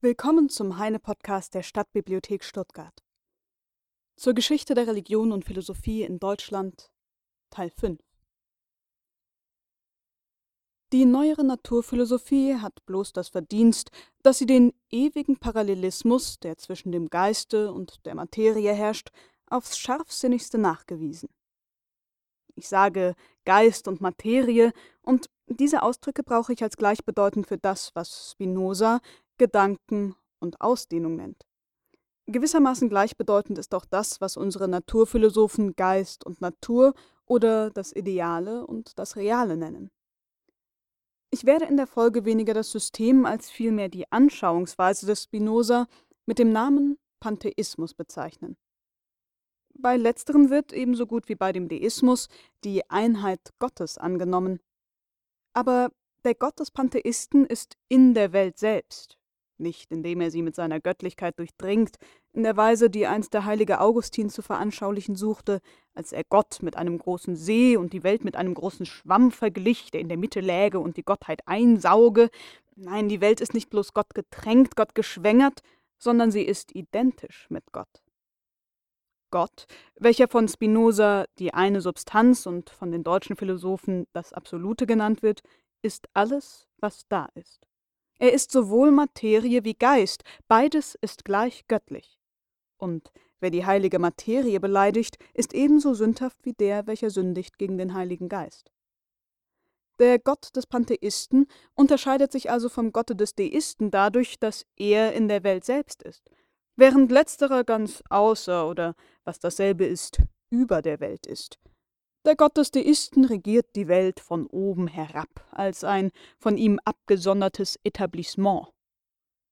Willkommen zum Heine-Podcast der Stadtbibliothek Stuttgart. Zur Geschichte der Religion und Philosophie in Deutschland, Teil 5. Die neuere Naturphilosophie hat bloß das Verdienst, dass sie den ewigen Parallelismus, der zwischen dem Geiste und der Materie herrscht, aufs scharfsinnigste nachgewiesen. Ich sage Geist und Materie, und diese Ausdrücke brauche ich als gleichbedeutend für das, was Spinoza Gedanken und Ausdehnung nennt. Gewissermaßen gleichbedeutend ist auch das, was unsere Naturphilosophen Geist und Natur oder das Ideale und das Reale nennen. Ich werde in der Folge weniger das System als vielmehr die Anschauungsweise des Spinoza mit dem Namen Pantheismus bezeichnen. Bei letzterem wird, ebenso gut wie bei dem Deismus, die Einheit Gottes angenommen. Aber der Gott des Pantheisten ist in der Welt selbst, nicht indem er sie mit seiner Göttlichkeit durchdringt, in der Weise, die einst der heilige Augustin zu veranschaulichen suchte, als er Gott mit einem großen See und die Welt mit einem großen Schwamm verglich, der in der Mitte läge und die Gottheit einsauge. Nein, die Welt ist nicht bloß Gott getränkt, Gott geschwängert, sondern sie ist identisch mit Gott. Gott, welcher von Spinoza die eine Substanz und von den deutschen Philosophen das Absolute genannt wird, ist alles, was da ist. Er ist sowohl Materie wie Geist, beides ist gleich göttlich. Und wer die heilige Materie beleidigt, ist ebenso sündhaft wie der, welcher sündigt gegen den Heiligen Geist. Der Gott des Pantheisten unterscheidet sich also vom Gotte des Deisten dadurch, dass er in der Welt selbst ist, während letzterer ganz außer oder, was dasselbe ist, über der Welt ist. Der Gott des Deisten regiert die Welt von oben herab, als ein von ihm abgesondertes Etablissement.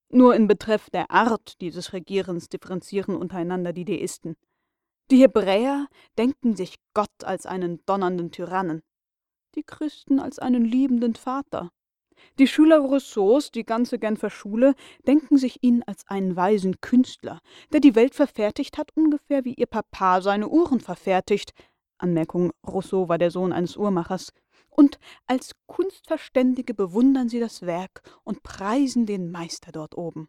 Nur in Betreff der Art dieses Regierens differenzieren untereinander die Deisten. Die Hebräer denken sich Gott als einen donnernden Tyrannen, die Christen als einen liebenden Vater. Die Schüler Rousseaus, die ganze Genfer Schule, denken sich ihn als einen weisen Künstler, der die Welt verfertigt hat, ungefähr wie ihr Papa seine Uhren verfertigt, Anmerkung, Rousseau war der Sohn eines Uhrmachers, und als Kunstverständige bewundern sie das Werk und preisen den Meister dort oben.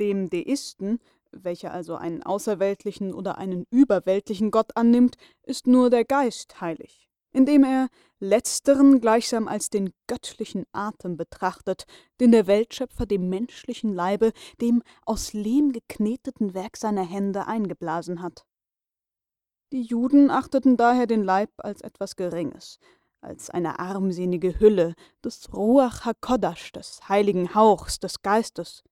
Dem Deisten, welcher also einen außerweltlichen oder einen überweltlichen Gott annimmt, ist nur der Geist heilig, indem er letzteren gleichsam als den göttlichen Atem betrachtet, den der Weltschöpfer dem menschlichen Leibe, dem aus Lehm gekneteten Werk seiner Hände eingeblasen hat. Die Juden achteten daher den Leib als etwas Geringes, als eine armselige Hülle des Ruach HaKodash, des heiligen Hauchs, des Geistes.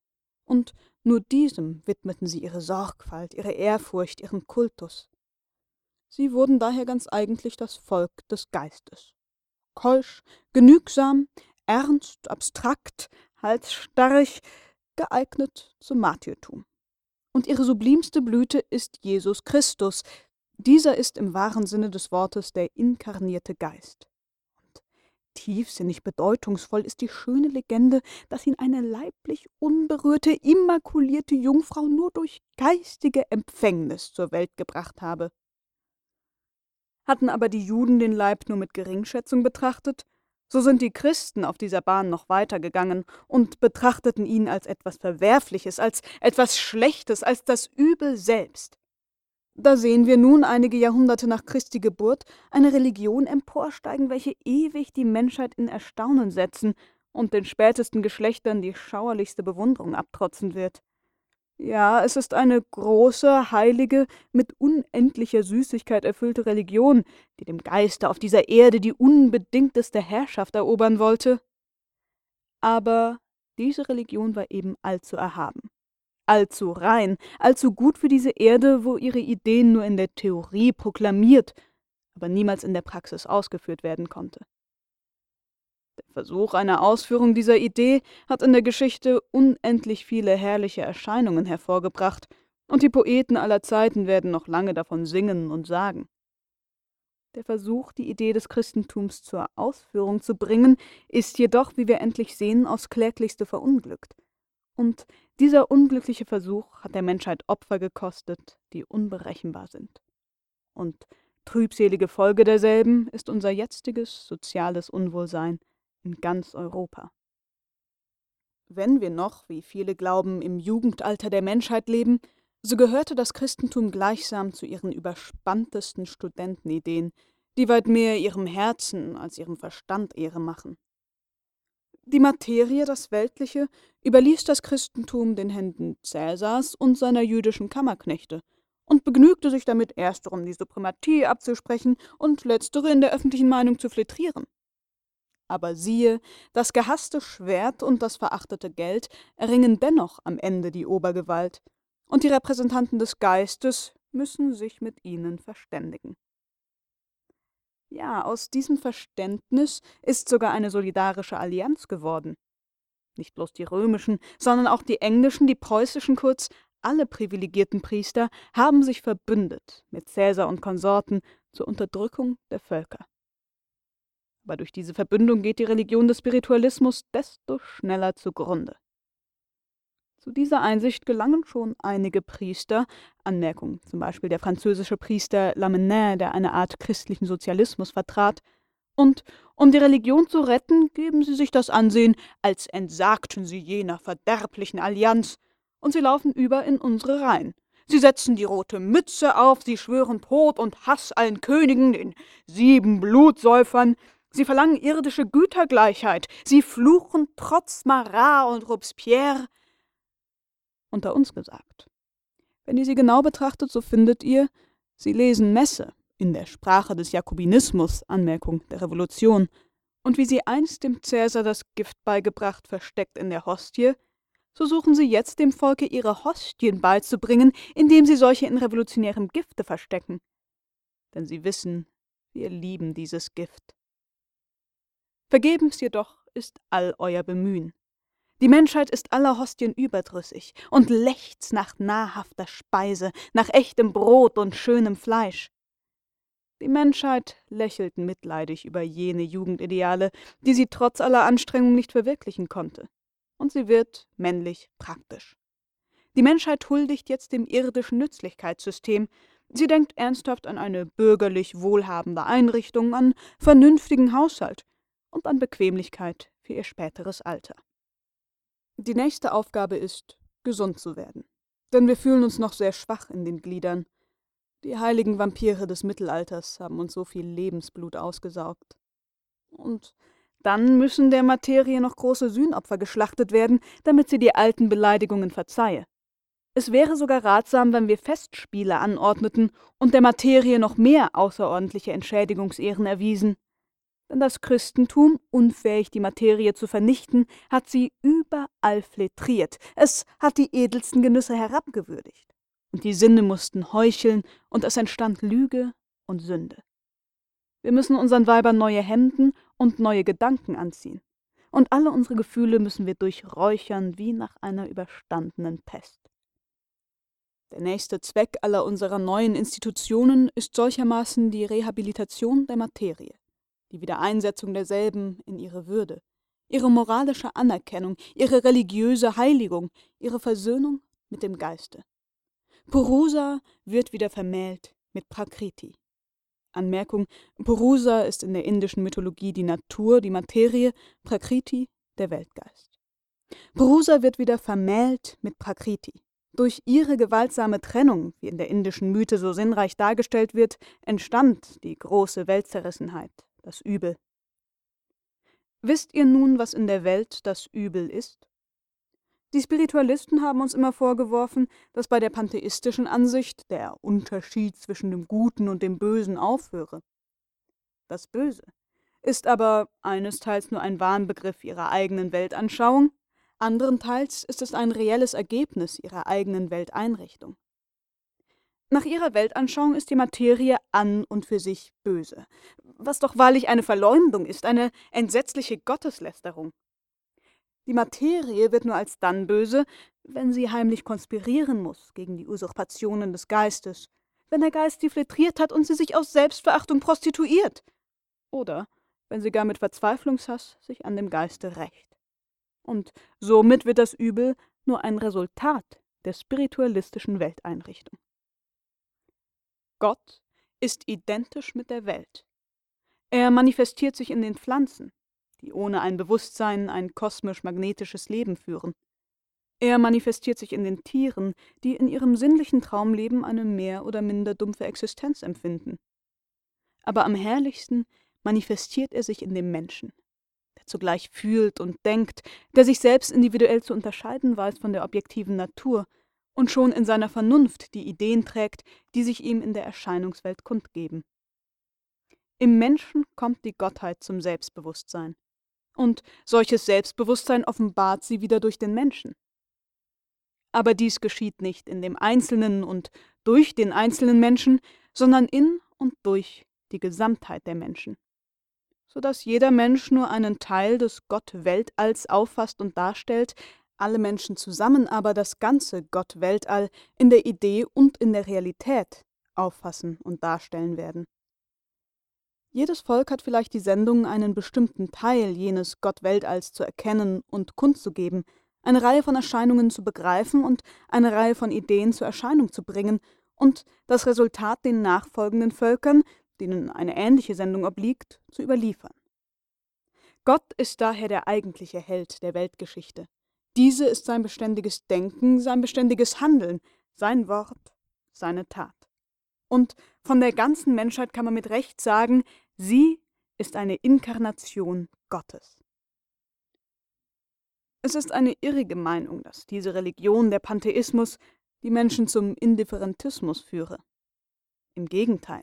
Und nur diesem widmeten sie ihre Sorgfalt, ihre Ehrfurcht, ihren Kultus. Sie wurden daher ganz eigentlich das Volk des Geistes. Keusch, genügsam, ernst, abstrakt, halsstarrig, geeignet zum Martyrtum. Und ihre sublimste Blüte ist Jesus Christus, dieser ist im wahren Sinne des Wortes der inkarnierte Geist. Und tiefsinnig bedeutungsvoll ist die schöne Legende, dass ihn eine leiblich unberührte, immakulierte Jungfrau nur durch geistige Empfängnis zur Welt gebracht habe. Hatten aber die Juden den Leib nur mit Geringschätzung betrachtet, so sind die Christen auf dieser Bahn noch weitergegangen und betrachteten ihn als etwas Verwerfliches, als etwas Schlechtes, als das Übel selbst. Da sehen wir nun einige Jahrhunderte nach Christi Geburt eine Religion emporsteigen, welche ewig die Menschheit in Erstaunen setzen und den spätesten Geschlechtern die schauerlichste Bewunderung abtrotzen wird. Ja, es ist eine große, heilige, mit unendlicher Süßigkeit erfüllte Religion, die dem Geiste auf dieser Erde die unbedingteste Herrschaft erobern wollte. Aber diese Religion war eben allzu erhaben allzu rein, allzu gut für diese Erde, wo ihre Ideen nur in der Theorie proklamiert, aber niemals in der Praxis ausgeführt werden konnte. Der Versuch einer Ausführung dieser Idee hat in der Geschichte unendlich viele herrliche Erscheinungen hervorgebracht, und die Poeten aller Zeiten werden noch lange davon singen und sagen. Der Versuch, die Idee des Christentums zur Ausführung zu bringen, ist jedoch, wie wir endlich sehen, aufs kläglichste verunglückt. Und dieser unglückliche Versuch hat der Menschheit Opfer gekostet, die unberechenbar sind. Und trübselige Folge derselben ist unser jetziges soziales Unwohlsein in ganz Europa. wenn wir noch, wie viele glauben, im Jugendalter der Menschheit leben, so gehörte das Christentum gleichsam zu ihren überspanntesten Studentenideen, die weit mehr ihrem Herzen als ihrem Verstand Ehre machen. Die Materie, das Weltliche, überließ das Christentum den Händen Cäsars und seiner jüdischen Kammerknechte und begnügte sich damit, ersterem die Suprematie abzusprechen und letztere in der öffentlichen Meinung zu flettieren. Aber siehe, das gehasste Schwert und das verachtete Geld erringen dennoch am Ende die Obergewalt, und die Repräsentanten des Geistes müssen sich mit ihnen verständigen. Ja, aus diesem Verständnis ist sogar eine solidarische Allianz geworden. Nicht bloß die römischen, sondern auch die englischen, die preußischen, kurz alle privilegierten Priester haben sich verbündet mit Cäsar und Konsorten zur Unterdrückung der Völker. Aber durch diese Verbündung geht die Religion des Spiritualismus desto schneller zugrunde. Zu dieser Einsicht gelangen schon einige Priester, Anmerkung zum Beispiel der französische Priester Lamennais, der eine Art christlichen Sozialismus vertrat, und um die Religion zu retten, geben sie sich das Ansehen, als entsagten sie jener verderblichen Allianz, und sie laufen über in unsere Reihen. Sie setzen die rote Mütze auf, sie schwören Tod und Hass allen Königen, den sieben Blutsäufern, sie verlangen irdische Gütergleichheit, sie fluchen trotz Marat und Robespierre, unter uns gesagt. Wenn ihr sie genau betrachtet, so findet ihr, sie lesen Messe in der Sprache des Jakobinismus, Anmerkung der Revolution, und wie sie einst dem Cäsar das Gift beigebracht versteckt in der Hostie, so suchen sie jetzt dem Volke ihre Hostien beizubringen, indem sie solche in revolutionärem Gifte verstecken. Denn sie wissen, wir lieben dieses Gift. Vergebens jedoch ist all euer Bemühen. Die Menschheit ist aller Hostien überdrüssig und lechzt nach nahrhafter Speise, nach echtem Brot und schönem Fleisch. Die Menschheit lächelt mitleidig über jene Jugendideale, die sie trotz aller Anstrengung nicht verwirklichen konnte. Und sie wird männlich praktisch. Die Menschheit huldigt jetzt dem irdischen Nützlichkeitssystem. Sie denkt ernsthaft an eine bürgerlich wohlhabende Einrichtung, an vernünftigen Haushalt und an Bequemlichkeit für ihr späteres Alter. Die nächste Aufgabe ist, gesund zu werden. Denn wir fühlen uns noch sehr schwach in den Gliedern. Die heiligen Vampire des Mittelalters haben uns so viel Lebensblut ausgesaugt. Und dann müssen der Materie noch große Sühnopfer geschlachtet werden, damit sie die alten Beleidigungen verzeihe. Es wäre sogar ratsam, wenn wir Festspiele anordneten und der Materie noch mehr außerordentliche Entschädigungsehren erwiesen. Denn das Christentum, unfähig die Materie zu vernichten, hat sie überall fletriert, es hat die edelsten Genüsse herabgewürdigt. Und die Sinne mussten heucheln, und es entstand Lüge und Sünde. Wir müssen unseren Weibern neue Hemden und neue Gedanken anziehen. Und alle unsere Gefühle müssen wir durchräuchern wie nach einer überstandenen Pest. Der nächste Zweck aller unserer neuen Institutionen ist solchermaßen die Rehabilitation der Materie die Wiedereinsetzung derselben in ihre Würde, ihre moralische Anerkennung, ihre religiöse Heiligung, ihre Versöhnung mit dem Geiste. Purusa wird wieder vermählt mit Prakriti. Anmerkung: Purusa ist in der indischen Mythologie die Natur, die Materie, Prakriti der Weltgeist. Purusa wird wieder vermählt mit Prakriti. Durch ihre gewaltsame Trennung, wie in der indischen Mythe so sinnreich dargestellt wird, entstand die große Weltzerrissenheit, das Übel. Wisst ihr nun, was in der Welt das Übel ist? Die Spiritualisten haben uns immer vorgeworfen, dass bei der pantheistischen Ansicht der Unterschied zwischen dem Guten und dem Bösen aufhöre. Das Böse ist aber einesteils nur ein Wahnbegriff ihrer eigenen Weltanschauung, anderenteils ist es ein reelles Ergebnis ihrer eigenen Welteinrichtung. Nach ihrer Weltanschauung ist die Materie an und für sich böse, was doch wahrlich eine Verleumdung ist, eine entsetzliche Gotteslästerung. Die Materie wird nur als dann böse, wenn sie heimlich konspirieren muss gegen die Usurpationen des Geistes, wenn der Geist sie flettriert hat und sie sich aus Selbstverachtung prostituiert, oder wenn sie gar mit Verzweiflungshass sich an dem Geiste rächt. Und somit wird das Übel nur ein Resultat der spiritualistischen Welteinrichtung. Gott ist identisch mit der Welt. Er manifestiert sich in den Pflanzen, die ohne ein Bewusstsein ein kosmisch-magnetisches Leben führen. Er manifestiert sich in den Tieren, die in ihrem sinnlichen Traumleben eine mehr oder minder dumpfe Existenz empfinden. Aber am herrlichsten manifestiert er sich in dem Menschen, der zugleich fühlt und denkt, der sich selbst individuell zu unterscheiden weiß von der objektiven Natur und schon in seiner Vernunft die Ideen trägt, die sich ihm in der Erscheinungswelt kundgeben. Im Menschen kommt die Gottheit zum Selbstbewusstsein. Und solches Selbstbewusstsein offenbart sie wieder durch den Menschen. Aber dies geschieht nicht in dem Einzelnen und durch den einzelnen Menschen, sondern in und durch die Gesamtheit der Menschen, so dass jeder Mensch nur einen Teil des Gott-Weltalls auffasst und darstellt, alle Menschen zusammen aber das ganze Gott-Weltall in der Idee und in der Realität auffassen und darstellen werden. Jedes Volk hat vielleicht die Sendung, einen bestimmten Teil jenes Gott-Weltalls zu erkennen und kundzugeben, eine Reihe von Erscheinungen zu begreifen und eine Reihe von Ideen zur Erscheinung zu bringen und das Resultat den nachfolgenden Völkern, denen eine ähnliche Sendung obliegt, zu überliefern. Gott ist daher der eigentliche Held der Weltgeschichte. Diese ist sein beständiges Denken, sein beständiges Handeln, sein Wort, seine Tat. Und von der ganzen Menschheit kann man mit Recht sagen, sie ist eine Inkarnation Gottes. Es ist eine irrige Meinung, dass diese Religion, der Pantheismus, die Menschen zum Indifferentismus führe. Im Gegenteil.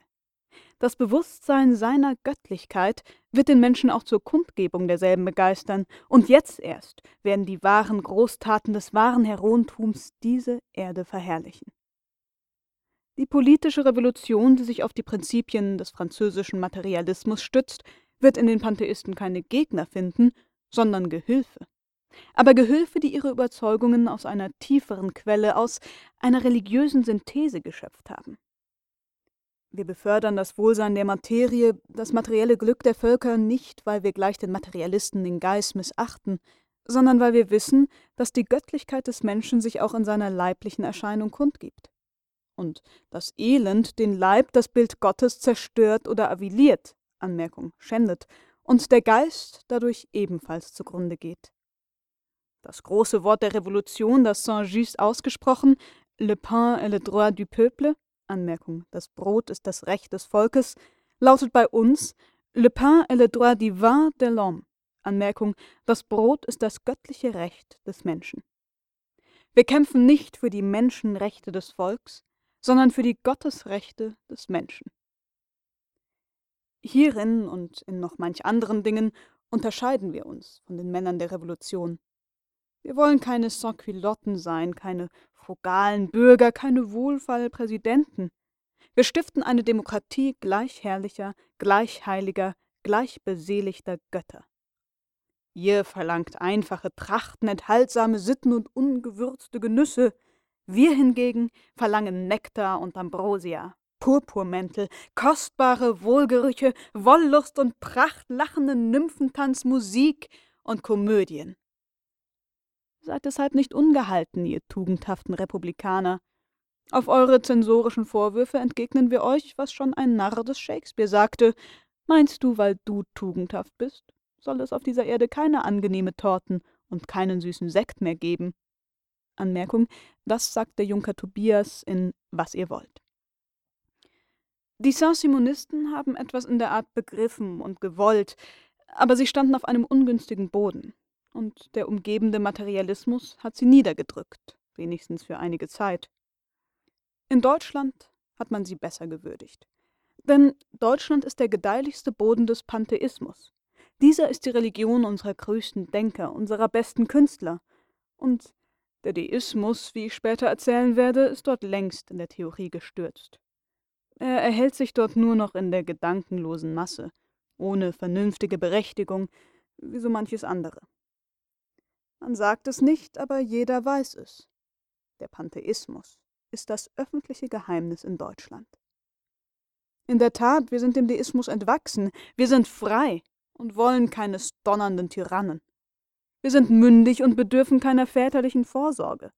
Das Bewusstsein seiner Göttlichkeit wird den Menschen auch zur Kundgebung derselben begeistern, und jetzt erst werden die wahren Großtaten des wahren Heroentums diese Erde verherrlichen. Die politische Revolution, die sich auf die Prinzipien des französischen Materialismus stützt, wird in den Pantheisten keine Gegner finden, sondern Gehilfe aber Gehilfe, die ihre Überzeugungen aus einer tieferen Quelle, aus einer religiösen Synthese geschöpft haben. Wir befördern das Wohlsein der Materie, das materielle Glück der Völker nicht, weil wir gleich den Materialisten den Geist missachten, sondern weil wir wissen, dass die Göttlichkeit des Menschen sich auch in seiner leiblichen Erscheinung kundgibt. Und das Elend den Leib, das Bild Gottes, zerstört oder aviliert, Anmerkung, schändet, und der Geist dadurch ebenfalls zugrunde geht. Das große Wort der Revolution, das Saint-Just ausgesprochen, Le pain est le droit du peuple, Anmerkung, das Brot ist das Recht des Volkes, lautet bei uns Le pain est le droit divin de l'homme, Anmerkung, das Brot ist das göttliche Recht des Menschen. Wir kämpfen nicht für die Menschenrechte des Volks, sondern für die Gottesrechte des Menschen. Hierin und in noch manch anderen Dingen unterscheiden wir uns von den Männern der Revolution. Wir wollen keine Sansculotten sein, keine frugalen Bürger, keine Wohlfallpräsidenten. Wir stiften eine Demokratie gleich herrlicher, gleich heiliger, gleich beseligter Götter. Ihr verlangt einfache Trachten, enthaltsame Sitten und ungewürzte Genüsse. Wir hingegen verlangen Nektar und Ambrosia, Purpurmäntel, kostbare Wohlgerüche, Wollust und Pracht, lachenden Nymphentanz, Musik und Komödien. Seid deshalb nicht ungehalten, ihr tugendhaften Republikaner. Auf eure zensorischen Vorwürfe entgegnen wir euch, was schon ein Narr des Shakespeare sagte. Meinst du, weil du tugendhaft bist, soll es auf dieser Erde keine angenehme Torten und keinen süßen Sekt mehr geben? Anmerkung, das sagt der Junker Tobias in Was ihr wollt. Die Saint-Simonisten haben etwas in der Art begriffen und gewollt, aber sie standen auf einem ungünstigen Boden und der umgebende Materialismus hat sie niedergedrückt, wenigstens für einige Zeit. In Deutschland hat man sie besser gewürdigt. Denn Deutschland ist der gedeihlichste Boden des Pantheismus. Dieser ist die Religion unserer größten Denker, unserer besten Künstler. Und der Deismus, wie ich später erzählen werde, ist dort längst in der Theorie gestürzt. Er erhält sich dort nur noch in der gedankenlosen Masse, ohne vernünftige Berechtigung, wie so manches andere. Man sagt es nicht, aber jeder weiß es. Der Pantheismus ist das öffentliche Geheimnis in Deutschland. In der Tat, wir sind dem Deismus entwachsen, wir sind frei und wollen keines donnernden Tyrannen. Wir sind mündig und bedürfen keiner väterlichen Vorsorge.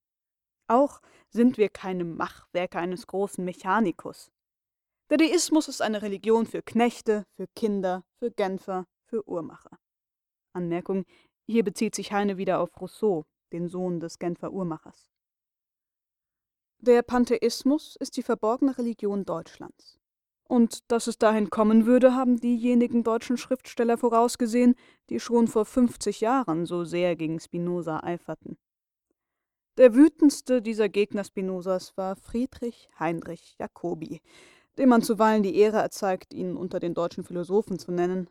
Auch sind wir keine Machwerke eines großen Mechanikus. Der Deismus ist eine Religion für Knechte, für Kinder, für Genfer, für Uhrmacher. Anmerkung, hier bezieht sich Heine wieder auf Rousseau, den Sohn des Genfer Uhrmachers. Der Pantheismus ist die verborgene Religion Deutschlands. Und dass es dahin kommen würde, haben diejenigen deutschen Schriftsteller vorausgesehen, die schon vor 50 Jahren so sehr gegen Spinoza eiferten. Der wütendste dieser Gegner Spinozas war Friedrich Heinrich Jacobi, dem man zuweilen die Ehre erzeigt, ihn unter den deutschen Philosophen zu nennen.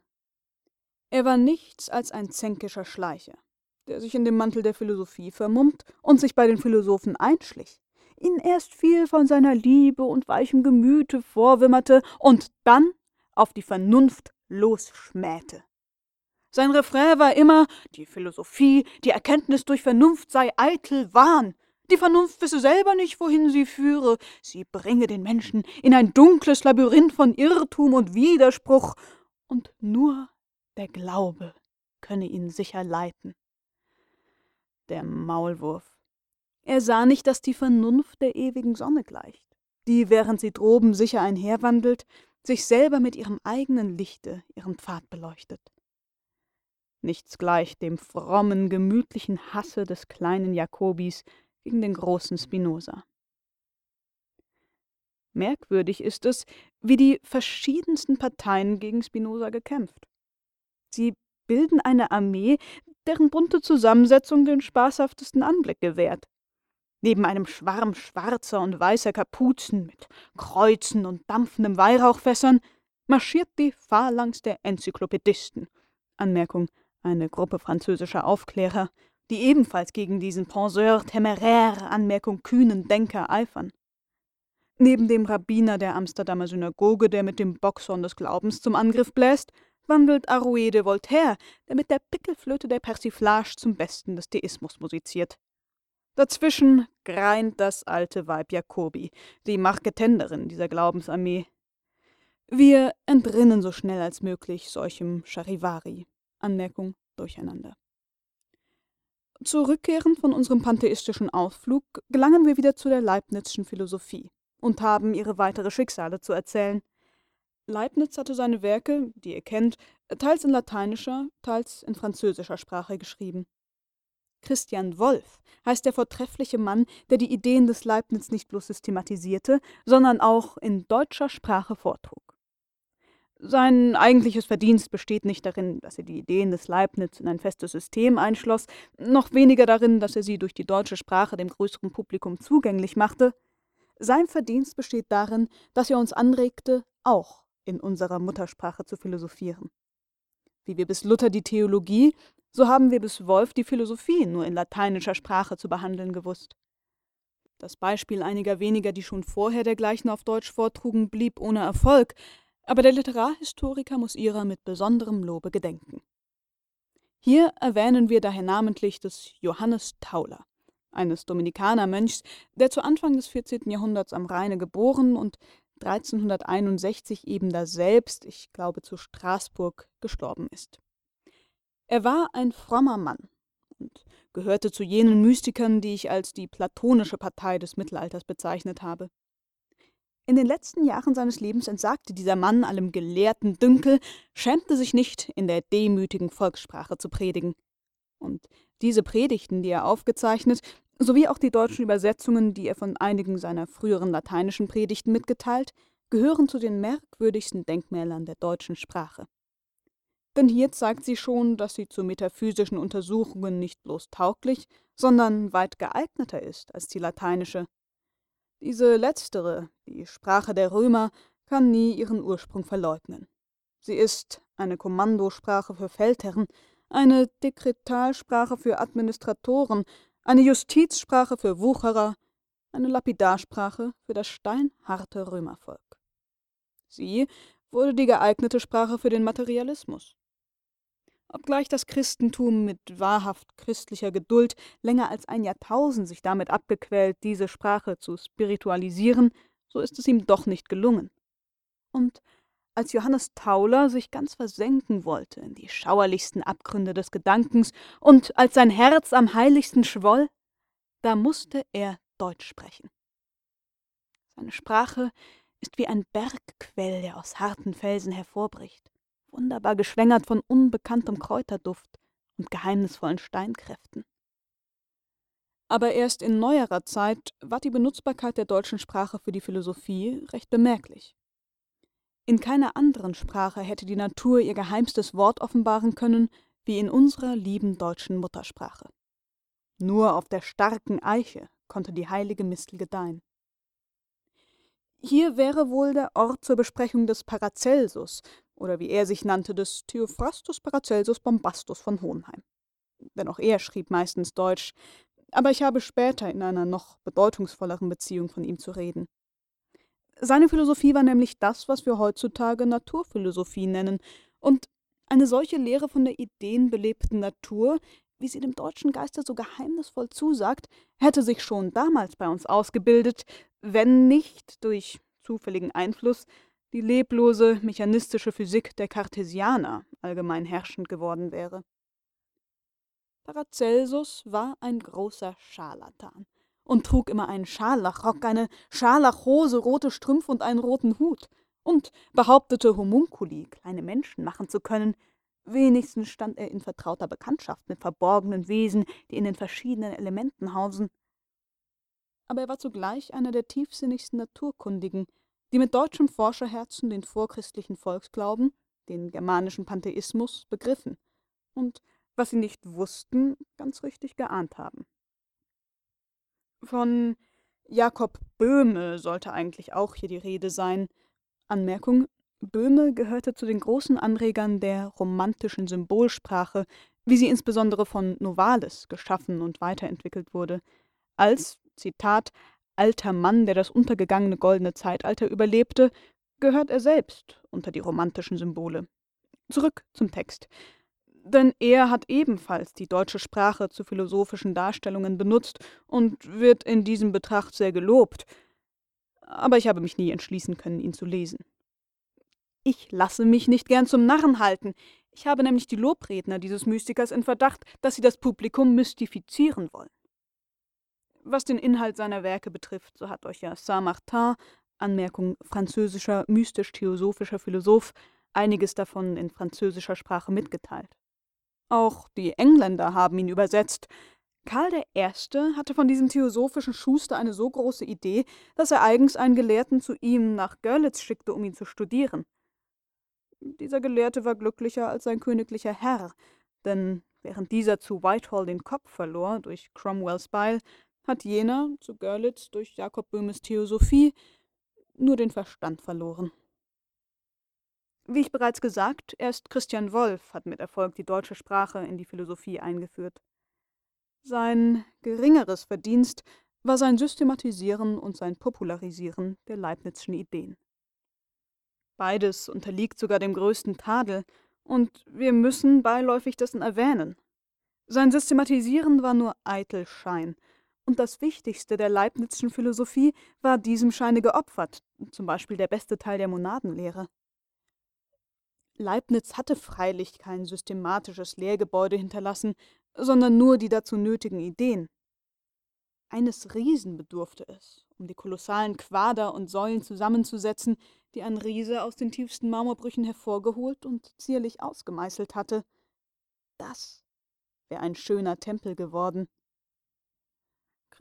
Er war nichts als ein zänkischer Schleicher, der sich in dem Mantel der Philosophie vermummt und sich bei den Philosophen einschlich, ihnen erst viel von seiner Liebe und weichem Gemüte vorwimmerte und dann auf die Vernunft losschmähte. Sein Refrain war immer Die Philosophie, die Erkenntnis durch Vernunft sei eitel Wahn. Die Vernunft wisse selber nicht, wohin sie führe. Sie bringe den Menschen in ein dunkles Labyrinth von Irrtum und Widerspruch. Und nur der Glaube könne ihn sicher leiten. Der Maulwurf. Er sah nicht, dass die Vernunft der ewigen Sonne gleicht, die, während sie droben sicher einherwandelt, sich selber mit ihrem eigenen Lichte ihren Pfad beleuchtet. Nichts gleicht dem frommen, gemütlichen Hasse des kleinen Jakobis gegen den großen Spinoza. Merkwürdig ist es, wie die verschiedensten Parteien gegen Spinoza gekämpft. Sie bilden eine Armee, deren bunte Zusammensetzung den spaßhaftesten Anblick gewährt. Neben einem Schwarm schwarzer und weißer Kapuzen mit Kreuzen und dampfenden Weihrauchfässern marschiert die Phalanx der Enzyklopädisten. Anmerkung eine Gruppe französischer Aufklärer, die ebenfalls gegen diesen Penseur téméraire, Anmerkung kühnen Denker eifern. Neben dem Rabbiner der Amsterdamer Synagoge, der mit dem Boxhorn des Glaubens zum Angriff bläst, wandelt Arouet de Voltaire, der mit der Pickelflöte der Persiflage zum Besten des Deismus musiziert. Dazwischen greint das alte Weib Jacobi, die Marketenderin dieser Glaubensarmee. Wir entrinnen so schnell als möglich solchem Charivari. Anmerkung Durcheinander. Zurückkehrend von unserem pantheistischen Ausflug gelangen wir wieder zu der Leibnizschen Philosophie und haben ihre weitere Schicksale zu erzählen. Leibniz hatte seine Werke, die ihr kennt, teils in lateinischer, teils in französischer Sprache geschrieben. Christian Wolff heißt der vortreffliche Mann, der die Ideen des Leibniz nicht bloß systematisierte, sondern auch in deutscher Sprache vortrug. Sein eigentliches Verdienst besteht nicht darin, dass er die Ideen des Leibniz in ein festes System einschloss, noch weniger darin, dass er sie durch die deutsche Sprache dem größeren Publikum zugänglich machte. Sein Verdienst besteht darin, dass er uns anregte, auch in unserer Muttersprache zu philosophieren. Wie wir bis Luther die Theologie, so haben wir bis Wolf die Philosophie nur in lateinischer Sprache zu behandeln gewusst. Das Beispiel einiger weniger, die schon vorher dergleichen auf Deutsch vortrugen, blieb ohne Erfolg, aber der Literarhistoriker muss ihrer mit besonderem Lobe gedenken. Hier erwähnen wir daher namentlich des Johannes Tauler, eines Dominikanermönchs, der zu Anfang des 14. Jahrhunderts am Rheine geboren und 1361 eben daselbst, ich glaube zu Straßburg, gestorben ist. Er war ein frommer Mann und gehörte zu jenen Mystikern, die ich als die platonische Partei des Mittelalters bezeichnet habe. In den letzten Jahren seines Lebens entsagte dieser Mann allem gelehrten Dünkel, schämte sich nicht, in der demütigen Volkssprache zu predigen. Und diese Predigten, die er aufgezeichnet, sowie auch die deutschen Übersetzungen, die er von einigen seiner früheren lateinischen Predigten mitgeteilt, gehören zu den merkwürdigsten Denkmälern der deutschen Sprache. Denn hier zeigt sie schon, dass sie zu metaphysischen Untersuchungen nicht bloß tauglich, sondern weit geeigneter ist als die lateinische, diese letztere, die Sprache der Römer, kann nie ihren Ursprung verleugnen. Sie ist eine Kommandosprache für Feldherren, eine Dekretalsprache für Administratoren, eine Justizsprache für Wucherer, eine Lapidarsprache für das steinharte Römervolk. Sie wurde die geeignete Sprache für den Materialismus. Obgleich das Christentum mit wahrhaft christlicher Geduld länger als ein Jahrtausend sich damit abgequält, diese Sprache zu spiritualisieren, so ist es ihm doch nicht gelungen. Und als Johannes Tauler sich ganz versenken wollte in die schauerlichsten Abgründe des Gedankens und als sein Herz am heiligsten schwoll, da musste er Deutsch sprechen. Seine Sprache ist wie ein Bergquell, der aus harten Felsen hervorbricht wunderbar geschwängert von unbekanntem Kräuterduft, und geheimnisvollen Steinkräften. Aber erst in neuerer Zeit war die Benutzbarkeit der deutschen Sprache für die Philosophie recht bemerklich. In keiner anderen Sprache hätte die Natur ihr geheimstes Wort offenbaren können, wie in unserer lieben deutschen Muttersprache. Nur auf der starken Eiche konnte die heilige Mistel gedeihen. Hier wäre wohl der Ort zur Besprechung des Paracelsus, oder wie er sich nannte, des Theophrastus Paracelsus Bombastus von Hohenheim. Denn auch er schrieb meistens Deutsch, aber ich habe später in einer noch bedeutungsvolleren Beziehung von ihm zu reden. Seine Philosophie war nämlich das, was wir heutzutage Naturphilosophie nennen, und eine solche Lehre von der ideenbelebten Natur, wie sie dem deutschen Geiste so geheimnisvoll zusagt, hätte sich schon damals bei uns ausgebildet, wenn nicht durch zufälligen Einfluss die leblose mechanistische Physik der Kartesianer allgemein herrschend geworden wäre. Paracelsus war ein großer Scharlatan und trug immer einen Scharlachrock, eine Scharlachhose, rote Strümpfe und einen roten Hut und behauptete Homunkuli, kleine Menschen, machen zu können. Wenigstens stand er in vertrauter Bekanntschaft mit verborgenen Wesen, die in den verschiedenen Elementen hausen aber er war zugleich einer der tiefsinnigsten Naturkundigen, die mit deutschem Forscherherzen den vorchristlichen Volksglauben, den germanischen Pantheismus, begriffen und, was sie nicht wussten, ganz richtig geahnt haben. Von Jakob Böhme sollte eigentlich auch hier die Rede sein. Anmerkung: Böhme gehörte zu den großen Anregern der romantischen Symbolsprache, wie sie insbesondere von Novalis geschaffen und weiterentwickelt wurde, als Zitat, alter Mann, der das untergegangene goldene Zeitalter überlebte, gehört er selbst unter die romantischen Symbole. Zurück zum Text. Denn er hat ebenfalls die deutsche Sprache zu philosophischen Darstellungen benutzt und wird in diesem Betracht sehr gelobt. Aber ich habe mich nie entschließen können, ihn zu lesen. Ich lasse mich nicht gern zum Narren halten. Ich habe nämlich die Lobredner dieses Mystikers in Verdacht, dass sie das Publikum mystifizieren wollen. Was den Inhalt seiner Werke betrifft, so hat euch ja Saint-Martin, Anmerkung französischer mystisch-theosophischer Philosoph, einiges davon in französischer Sprache mitgeteilt. Auch die Engländer haben ihn übersetzt. Karl I. hatte von diesem theosophischen Schuster eine so große Idee, dass er eigens einen Gelehrten zu ihm nach Görlitz schickte, um ihn zu studieren. Dieser Gelehrte war glücklicher als sein königlicher Herr, denn während dieser zu Whitehall den Kopf verlor durch Cromwells Beil, hat jener, zu Görlitz durch Jakob Böhmes Theosophie, nur den Verstand verloren. Wie ich bereits gesagt, erst Christian Wolff hat mit Erfolg die deutsche Sprache in die Philosophie eingeführt. Sein geringeres Verdienst war sein Systematisieren und sein Popularisieren der Leibnizschen Ideen. Beides unterliegt sogar dem größten Tadel, und wir müssen beiläufig dessen erwähnen. Sein Systematisieren war nur eitel Schein, und das Wichtigste der Leibnizschen Philosophie war diesem Scheine geopfert, zum Beispiel der beste Teil der Monadenlehre. Leibniz hatte freilich kein systematisches Lehrgebäude hinterlassen, sondern nur die dazu nötigen Ideen. Eines Riesen bedurfte es, um die kolossalen Quader und Säulen zusammenzusetzen, die ein Riese aus den tiefsten Marmorbrüchen hervorgeholt und zierlich ausgemeißelt hatte. Das wäre ein schöner Tempel geworden.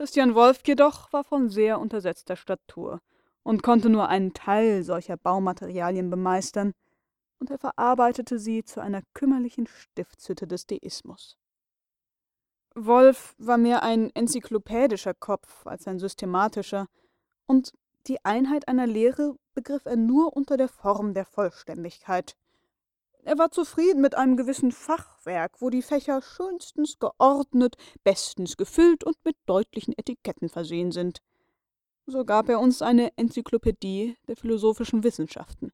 Christian Wolf jedoch war von sehr untersetzter Statur und konnte nur einen Teil solcher Baumaterialien bemeistern, und er verarbeitete sie zu einer kümmerlichen Stiftshütte des Deismus. Wolf war mehr ein enzyklopädischer Kopf als ein systematischer, und die Einheit einer Lehre begriff er nur unter der Form der Vollständigkeit – er war zufrieden mit einem gewissen Fachwerk, wo die Fächer schönstens geordnet, bestens gefüllt und mit deutlichen Etiketten versehen sind. So gab er uns eine Enzyklopädie der philosophischen Wissenschaften.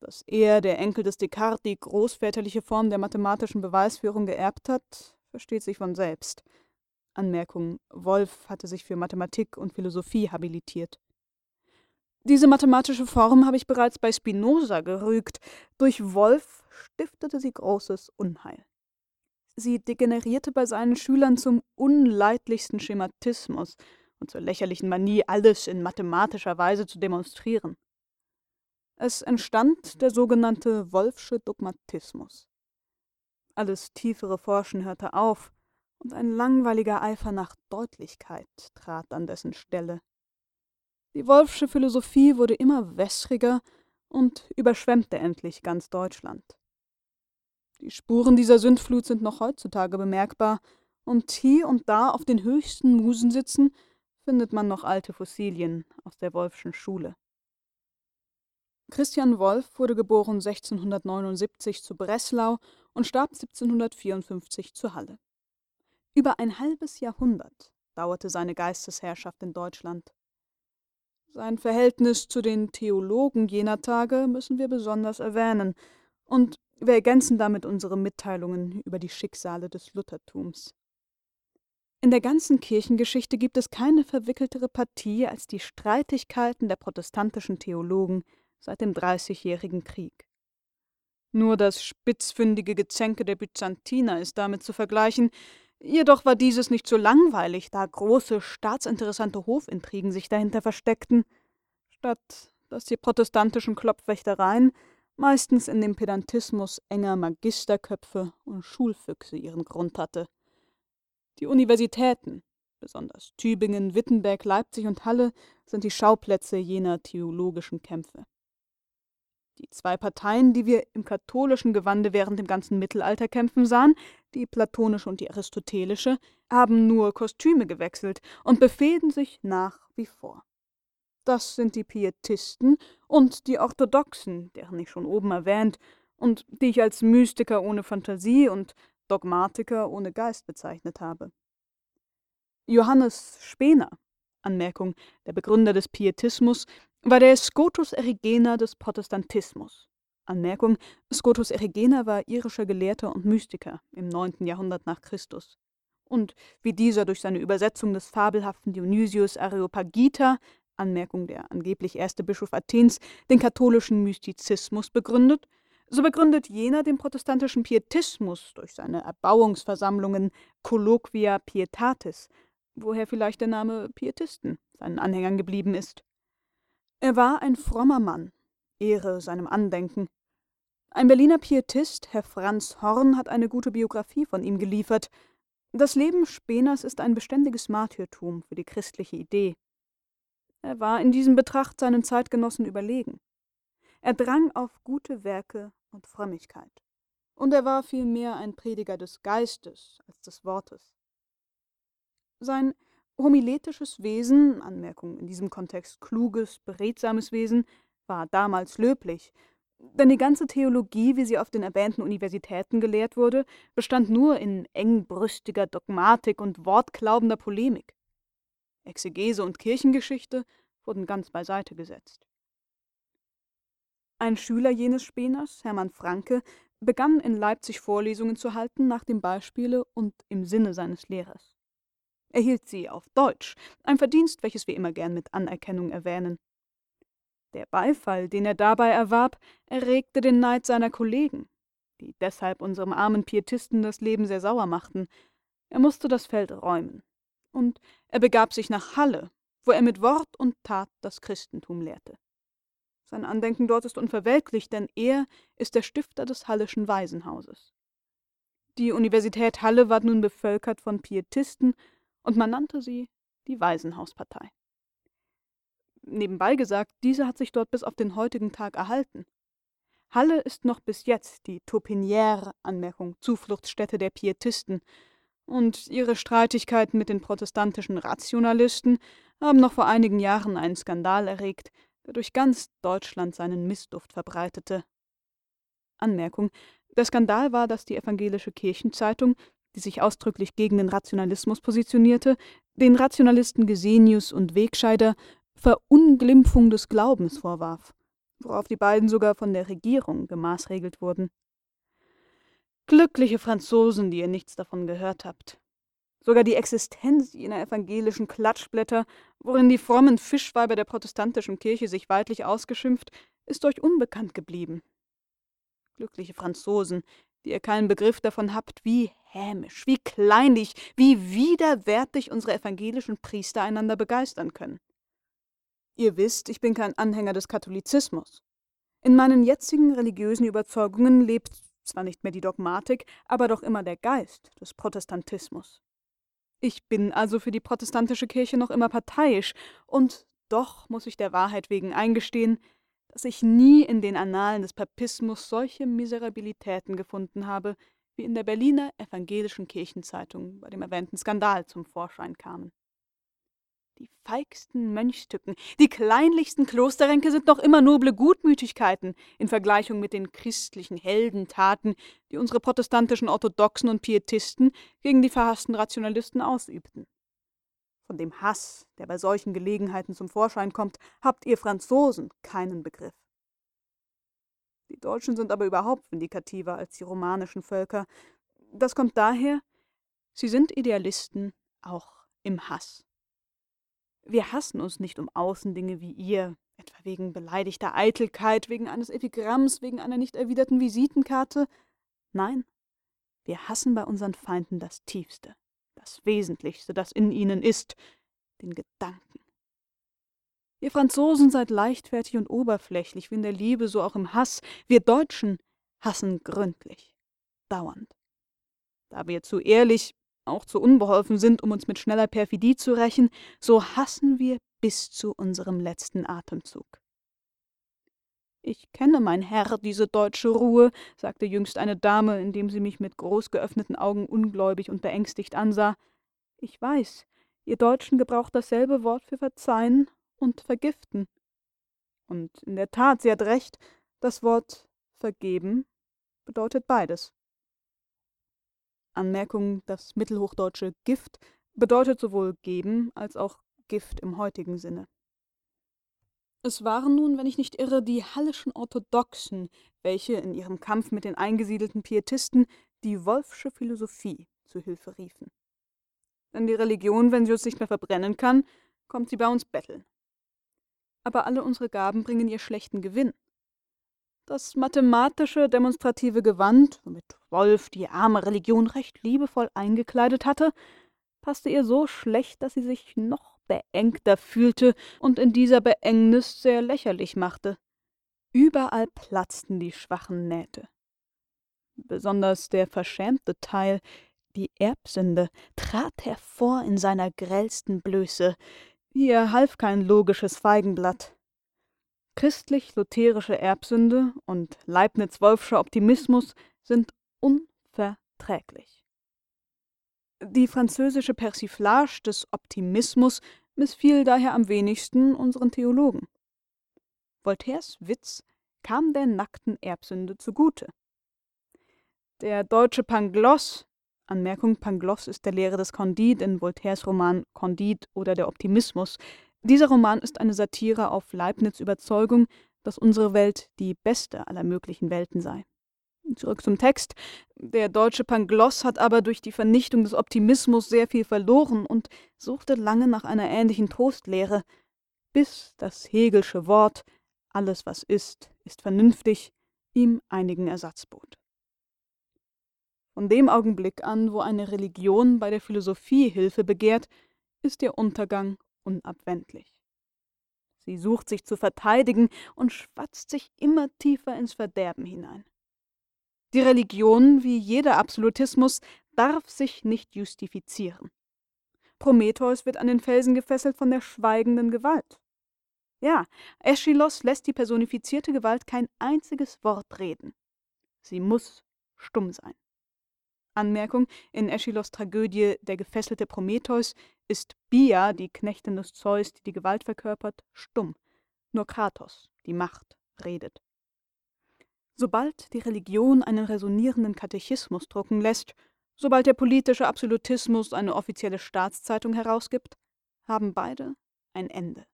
Dass er, der Enkel des Descartes, die großväterliche Form der mathematischen Beweisführung geerbt hat, versteht sich von selbst. Anmerkung: Wolf hatte sich für Mathematik und Philosophie habilitiert. Diese mathematische Form habe ich bereits bei Spinoza gerügt. Durch Wolf stiftete sie großes Unheil. Sie degenerierte bei seinen Schülern zum unleidlichsten Schematismus und zur lächerlichen Manie, alles in mathematischer Weise zu demonstrieren. Es entstand der sogenannte Wolfsche Dogmatismus. Alles tiefere Forschen hörte auf, und ein langweiliger Eifer nach Deutlichkeit trat an dessen Stelle. Die Wolfsche Philosophie wurde immer wässriger und überschwemmte endlich ganz Deutschland. Die Spuren dieser Sündflut sind noch heutzutage bemerkbar, und hier und da auf den höchsten Musensitzen findet man noch alte Fossilien aus der Wolfschen Schule. Christian Wolff wurde geboren 1679 zu Breslau und starb 1754 zu Halle. Über ein halbes Jahrhundert dauerte seine Geistesherrschaft in Deutschland. Sein Verhältnis zu den Theologen jener Tage müssen wir besonders erwähnen, und wir ergänzen damit unsere Mitteilungen über die Schicksale des Luthertums. In der ganzen Kirchengeschichte gibt es keine verwickeltere Partie als die Streitigkeiten der protestantischen Theologen seit dem Dreißigjährigen Krieg. Nur das spitzfindige Gezänke der Byzantiner ist damit zu vergleichen, jedoch war dieses nicht so langweilig, da große staatsinteressante Hofintrigen sich dahinter versteckten, statt dass die protestantischen Klopfwächtereien meistens in dem Pedantismus enger Magisterköpfe und Schulfüchse ihren Grund hatte. Die Universitäten, besonders Tübingen, Wittenberg, Leipzig und Halle, sind die Schauplätze jener theologischen Kämpfe. Die zwei Parteien, die wir im katholischen Gewande während dem ganzen Mittelalter kämpfen sahen, die platonische und die aristotelische, haben nur Kostüme gewechselt und befehden sich nach wie vor. Das sind die Pietisten und die Orthodoxen, deren ich schon oben erwähnt und die ich als Mystiker ohne Fantasie und Dogmatiker ohne Geist bezeichnet habe. Johannes Spener, Anmerkung, der Begründer des Pietismus, war der Scotus Erigena des Protestantismus. Anmerkung: Scotus Erigena war irischer Gelehrter und Mystiker im 9. Jahrhundert nach Christus. Und wie dieser durch seine Übersetzung des fabelhaften Dionysius Areopagita Anmerkung der angeblich erste Bischof Athens den katholischen Mystizismus begründet, so begründet jener den protestantischen Pietismus durch seine Erbauungsversammlungen Colloquia Pietatis, woher vielleicht der Name Pietisten seinen Anhängern geblieben ist. Er war ein frommer Mann, Ehre seinem Andenken. Ein Berliner Pietist, Herr Franz Horn, hat eine gute Biografie von ihm geliefert. Das Leben Speners ist ein beständiges Martyrtum für die christliche Idee. Er war in diesem Betracht seinen Zeitgenossen überlegen. Er drang auf gute Werke und Frömmigkeit. Und er war vielmehr ein Prediger des Geistes als des Wortes. Sein Homiletisches Wesen, Anmerkung in diesem Kontext kluges, beredsames Wesen, war damals löblich, denn die ganze Theologie, wie sie auf den erwähnten Universitäten gelehrt wurde, bestand nur in engbrüstiger Dogmatik und wortklaubender Polemik. Exegese und Kirchengeschichte wurden ganz beiseite gesetzt. Ein Schüler jenes Speners, Hermann Franke, begann in Leipzig Vorlesungen zu halten nach dem Beispiele und im Sinne seines Lehrers. Er hielt sie auf Deutsch, ein Verdienst, welches wir immer gern mit Anerkennung erwähnen. Der Beifall, den er dabei erwarb, erregte den Neid seiner Kollegen, die deshalb unserem armen Pietisten das Leben sehr sauer machten. Er musste das Feld räumen. Und er begab sich nach Halle, wo er mit Wort und Tat das Christentum lehrte. Sein Andenken dort ist unverwelklich, denn er ist der Stifter des Halleschen Waisenhauses. Die Universität Halle war nun bevölkert von Pietisten und man nannte sie die Waisenhauspartei. Nebenbei gesagt, diese hat sich dort bis auf den heutigen Tag erhalten. Halle ist noch bis jetzt die Taupinière, Anmerkung, Zufluchtsstätte der Pietisten, und ihre Streitigkeiten mit den protestantischen Rationalisten haben noch vor einigen Jahren einen Skandal erregt, der durch ganz Deutschland seinen Missduft verbreitete. Anmerkung: Der Skandal war, dass die evangelische Kirchenzeitung die sich ausdrücklich gegen den Rationalismus positionierte, den Rationalisten Gesenius und Wegscheider Verunglimpfung des Glaubens vorwarf, worauf die beiden sogar von der Regierung gemaßregelt wurden. Glückliche Franzosen, die ihr nichts davon gehört habt. Sogar die Existenz jener evangelischen Klatschblätter, worin die frommen Fischweiber der protestantischen Kirche sich weidlich ausgeschimpft, ist euch unbekannt geblieben. Glückliche Franzosen, die ihr keinen Begriff davon habt, wie hämisch, wie kleinlich, wie widerwärtig unsere evangelischen Priester einander begeistern können. Ihr wisst, ich bin kein Anhänger des Katholizismus. In meinen jetzigen religiösen Überzeugungen lebt zwar nicht mehr die Dogmatik, aber doch immer der Geist des Protestantismus. Ich bin also für die protestantische Kirche noch immer parteiisch, und doch muss ich der Wahrheit wegen eingestehen, dass ich nie in den Annalen des Papismus solche Miserabilitäten gefunden habe, wie in der Berliner Evangelischen Kirchenzeitung bei dem erwähnten Skandal zum Vorschein kamen. Die feigsten Mönchstücken, die kleinlichsten Klosterränke sind noch immer noble Gutmütigkeiten in Vergleichung mit den christlichen Heldentaten, die unsere protestantischen Orthodoxen und Pietisten gegen die verhassten Rationalisten ausübten. Von dem Hass, der bei solchen Gelegenheiten zum Vorschein kommt, habt ihr Franzosen keinen Begriff. Die Deutschen sind aber überhaupt vindikativer als die romanischen Völker. Das kommt daher, sie sind Idealisten auch im Hass. Wir hassen uns nicht um Außendinge wie ihr, etwa wegen beleidigter Eitelkeit, wegen eines Epigramms, wegen einer nicht erwiderten Visitenkarte. Nein, wir hassen bei unseren Feinden das Tiefste, das Wesentlichste, das in ihnen ist, den Gedanken. Ihr Franzosen seid leichtfertig und oberflächlich, wie in der Liebe, so auch im Hass. Wir Deutschen hassen gründlich, dauernd. Da wir zu ehrlich, auch zu unbeholfen sind, um uns mit schneller Perfidie zu rächen, so hassen wir bis zu unserem letzten Atemzug. Ich kenne, mein Herr, diese deutsche Ruhe, sagte jüngst eine Dame, indem sie mich mit groß geöffneten Augen ungläubig und beängstigt ansah. Ich weiß, ihr Deutschen gebraucht dasselbe Wort für verzeihen und vergiften. Und in der Tat, sie hat recht, das Wort vergeben bedeutet beides. Anmerkung: Das mittelhochdeutsche Gift bedeutet sowohl geben als auch Gift im heutigen Sinne. Es waren nun, wenn ich nicht irre, die Hallischen Orthodoxen, welche in ihrem Kampf mit den eingesiedelten Pietisten die Wolfsche Philosophie zu Hilfe riefen. Denn die Religion, wenn sie uns nicht mehr verbrennen kann, kommt sie bei uns betteln. Aber alle unsere Gaben bringen ihr schlechten Gewinn. Das mathematische, demonstrative Gewand, womit Wolf die arme Religion recht liebevoll eingekleidet hatte, passte ihr so schlecht, dass sie sich noch beengter fühlte und in dieser Beengnis sehr lächerlich machte. Überall platzten die schwachen Nähte. Besonders der verschämte Teil, die Erbsünde, trat hervor in seiner grellsten Blöße. Ihr half kein logisches Feigenblatt. Christlich-lutherische Erbsünde und Leibniz-Wolffscher Optimismus sind unverträglich. Die französische Persiflage des Optimismus missfiel daher am wenigsten unseren Theologen. Voltaires Witz kam der nackten Erbsünde zugute. Der deutsche Pangloss Anmerkung, Pangloss ist der Lehre des Candide in Voltaires Roman Candide oder der Optimismus, dieser Roman ist eine Satire auf Leibniz' Überzeugung, dass unsere Welt die beste aller möglichen Welten sei. Zurück zum Text. Der deutsche Pangloss hat aber durch die Vernichtung des Optimismus sehr viel verloren und suchte lange nach einer ähnlichen Trostlehre, bis das Hegelsche Wort alles, was ist, ist vernünftig, ihm einigen Ersatz bot. Von dem Augenblick an, wo eine Religion bei der Philosophie Hilfe begehrt, ist ihr Untergang unabwendlich. Sie sucht sich zu verteidigen und schwatzt sich immer tiefer ins Verderben hinein. Die Religion, wie jeder Absolutismus, darf sich nicht justifizieren. Prometheus wird an den Felsen gefesselt von der schweigenden Gewalt. Ja, Aeschylus lässt die personifizierte Gewalt kein einziges Wort reden. Sie muss stumm sein. Anmerkung: In Aeschylus' Tragödie Der gefesselte Prometheus ist Bia, die Knechtin des Zeus, die die Gewalt verkörpert, stumm. Nur Kratos, die Macht, redet. Sobald die Religion einen resonierenden Katechismus drucken lässt, sobald der politische Absolutismus eine offizielle Staatszeitung herausgibt, haben beide ein Ende.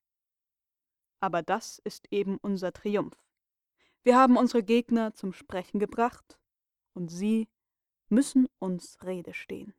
Aber das ist eben unser Triumph. Wir haben unsere Gegner zum Sprechen gebracht, und sie müssen uns Rede stehen.